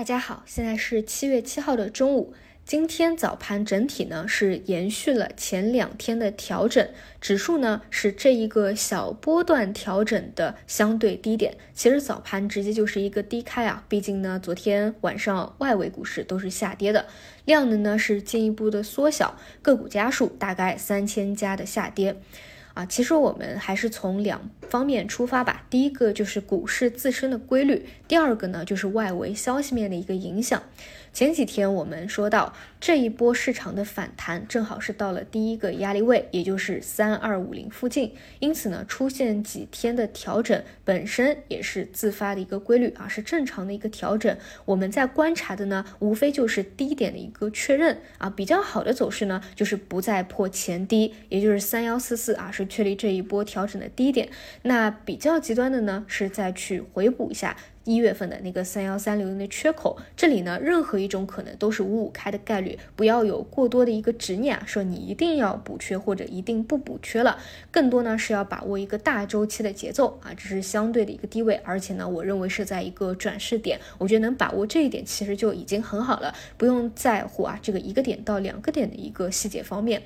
大家好，现在是七月七号的中午。今天早盘整体呢是延续了前两天的调整，指数呢是这一个小波段调整的相对低点。其实早盘直接就是一个低开啊，毕竟呢昨天晚上外围股市都是下跌的，量能呢是进一步的缩小，个股家数大概三千家的下跌。啊，其实我们还是从两方面出发吧。第一个就是股市自身的规律，第二个呢就是外围消息面的一个影响。前几天我们说到，这一波市场的反弹正好是到了第一个压力位，也就是三二五零附近，因此呢，出现几天的调整本身也是自发的一个规律啊，是正常的一个调整。我们在观察的呢，无非就是低点的一个确认啊，比较好的走势呢，就是不再破前低，也就是三幺四四啊，是确立这一波调整的低点。那比较极端的呢，是再去回补一下。一月份的那个三幺三六零的缺口，这里呢，任何一种可能都是五五开的概率，不要有过多的一个执念啊，说你一定要补缺或者一定不补缺了，更多呢是要把握一个大周期的节奏啊，这是相对的一个低位，而且呢，我认为是在一个转势点，我觉得能把握这一点其实就已经很好了，不用在乎啊这个一个点到两个点的一个细节方面。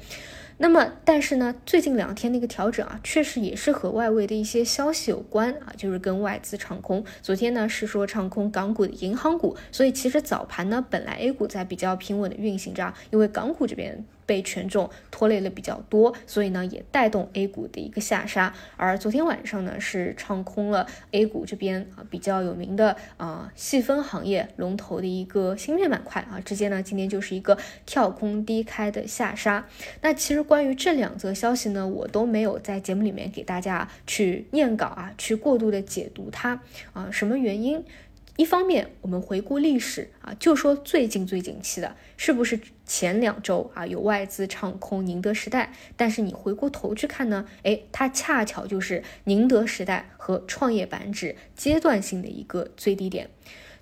那么，但是呢，最近两天那个调整啊，确实也是和外围的一些消息有关啊，就是跟外资唱空。昨天呢是说唱空港股的银行股，所以其实早盘呢，本来 A 股在比较平稳的运行着，因为港股这边。被权重拖累了比较多，所以呢也带动 A 股的一个下杀。而昨天晚上呢是唱空了 A 股这边啊比较有名的啊细分行业龙头的一个芯片板块啊，直接呢今天就是一个跳空低开的下杀。那其实关于这两则消息呢，我都没有在节目里面给大家去念稿啊，去过度的解读它啊，什么原因？一方面，我们回顾历史啊，就说最近最景气的，是不是前两周啊有外资唱空宁德时代？但是你回过头去看呢，哎，它恰巧就是宁德时代和创业板指阶段性的一个最低点。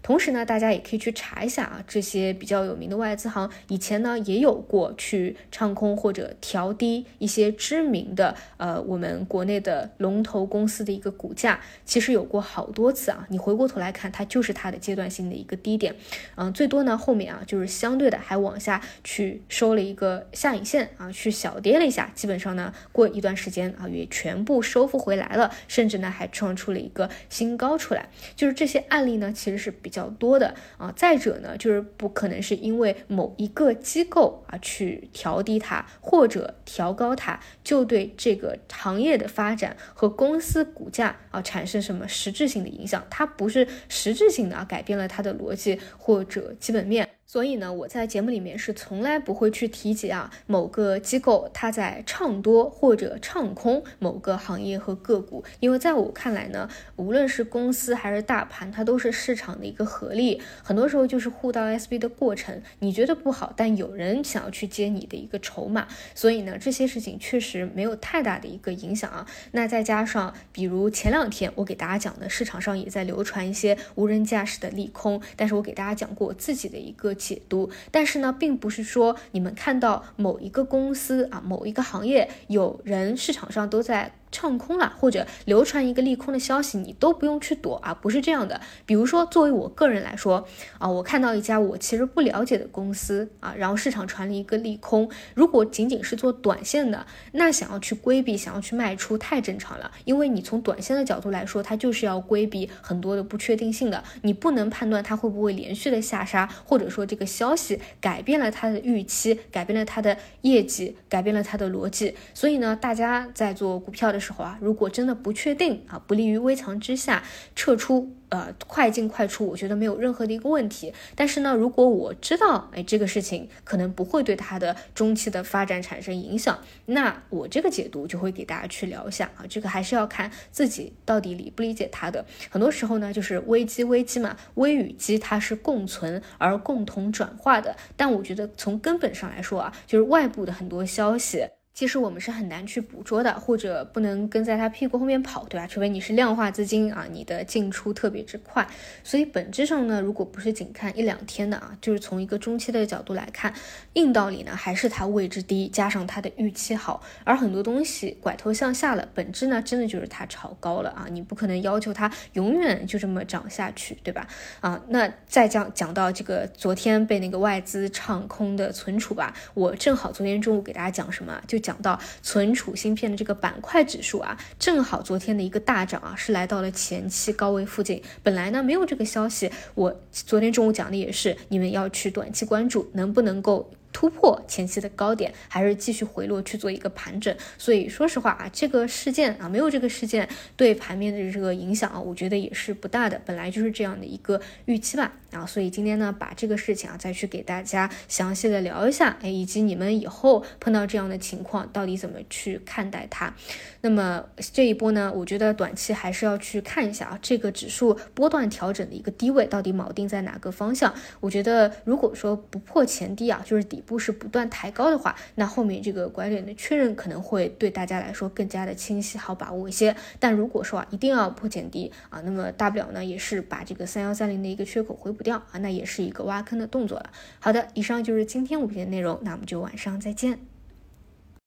同时呢，大家也可以去查一下啊，这些比较有名的外资行以前呢也有过去唱空或者调低一些知名的呃我们国内的龙头公司的一个股价，其实有过好多次啊。你回过头来看，它就是它的阶段性的一个低点，嗯，最多呢后面啊就是相对的还往下去收了一个下影线啊，去小跌了一下，基本上呢过一段时间啊也全部收复回来了，甚至呢还创出了一个新高出来。就是这些案例呢其实是比。较多的啊，再者呢，就是不可能是因为某一个机构啊去调低它或者调高它，就对这个行业的发展和公司股价啊产生什么实质性的影响，它不是实质性的啊改变了它的逻辑或者基本面。所以呢，我在节目里面是从来不会去提及啊某个机构它在唱多或者唱空某个行业和个股，因为在我看来呢，无论是公司还是大盘，它都是市场的一个合力，很多时候就是互道 SB 的过程。你觉得不好，但有人想要去接你的一个筹码，所以呢，这些事情确实没有太大的一个影响啊。那再加上，比如前两天我给大家讲的，市场上也在流传一些无人驾驶的利空，但是我给大家讲过自己的一个。解读，但是呢，并不是说你们看到某一个公司啊，某一个行业有人市场上都在。唱空了，或者流传一个利空的消息，你都不用去躲啊，不是这样的。比如说，作为我个人来说啊，我看到一家我其实不了解的公司啊，然后市场传了一个利空，如果仅仅是做短线的，那想要去规避，想要去卖出，太正常了。因为你从短线的角度来说，它就是要规避很多的不确定性的，你不能判断它会不会连续的下杀，或者说这个消息改变了它的预期，改变了它的业绩，改变了它的逻辑。所以呢，大家在做股票的。时候啊，如果真的不确定啊，不利于危墙之下撤出，呃，快进快出，我觉得没有任何的一个问题。但是呢，如果我知道，哎，这个事情可能不会对它的中期的发展产生影响，那我这个解读就会给大家去聊一下啊。这个还是要看自己到底理不理解它的。很多时候呢，就是危机危机嘛，危与机它是共存而共同转化的。但我觉得从根本上来说啊，就是外部的很多消息。其实我们是很难去捕捉的，或者不能跟在它屁股后面跑，对吧？除非你是量化资金啊，你的进出特别之快。所以本质上呢，如果不是仅看一两天的啊，就是从一个中期的角度来看，硬道理呢还是它位置低，加上它的预期好。而很多东西拐头向下了，本质呢真的就是它炒高了啊，你不可能要求它永远就这么涨下去，对吧？啊，那再讲讲到这个昨天被那个外资唱空的存储吧，我正好昨天中午给大家讲什么就。讲到存储芯片的这个板块指数啊，正好昨天的一个大涨啊，是来到了前期高位附近。本来呢没有这个消息，我昨天中午讲的也是，你们要去短期关注能不能够。突破前期的高点，还是继续回落去做一个盘整。所以说实话啊，这个事件啊，没有这个事件对盘面的这个影响啊，我觉得也是不大的。本来就是这样的一个预期吧。啊，所以今天呢，把这个事情啊，再去给大家详细的聊一下，哎，以及你们以后碰到这样的情况，到底怎么去看待它。那么这一波呢，我觉得短期还是要去看一下啊，这个指数波段调整的一个低位到底铆定在哪个方向。我觉得如果说不破前低啊，就是底。不是不断抬高的话，那后面这个拐点的确认可能会对大家来说更加的清晰，好把握一些。但如果说啊，一定要破前低啊，那么大不了呢，也是把这个三幺三零的一个缺口回补掉啊，那也是一个挖坑的动作了。好的，以上就是今天五篇的内容，那我们就晚上再见。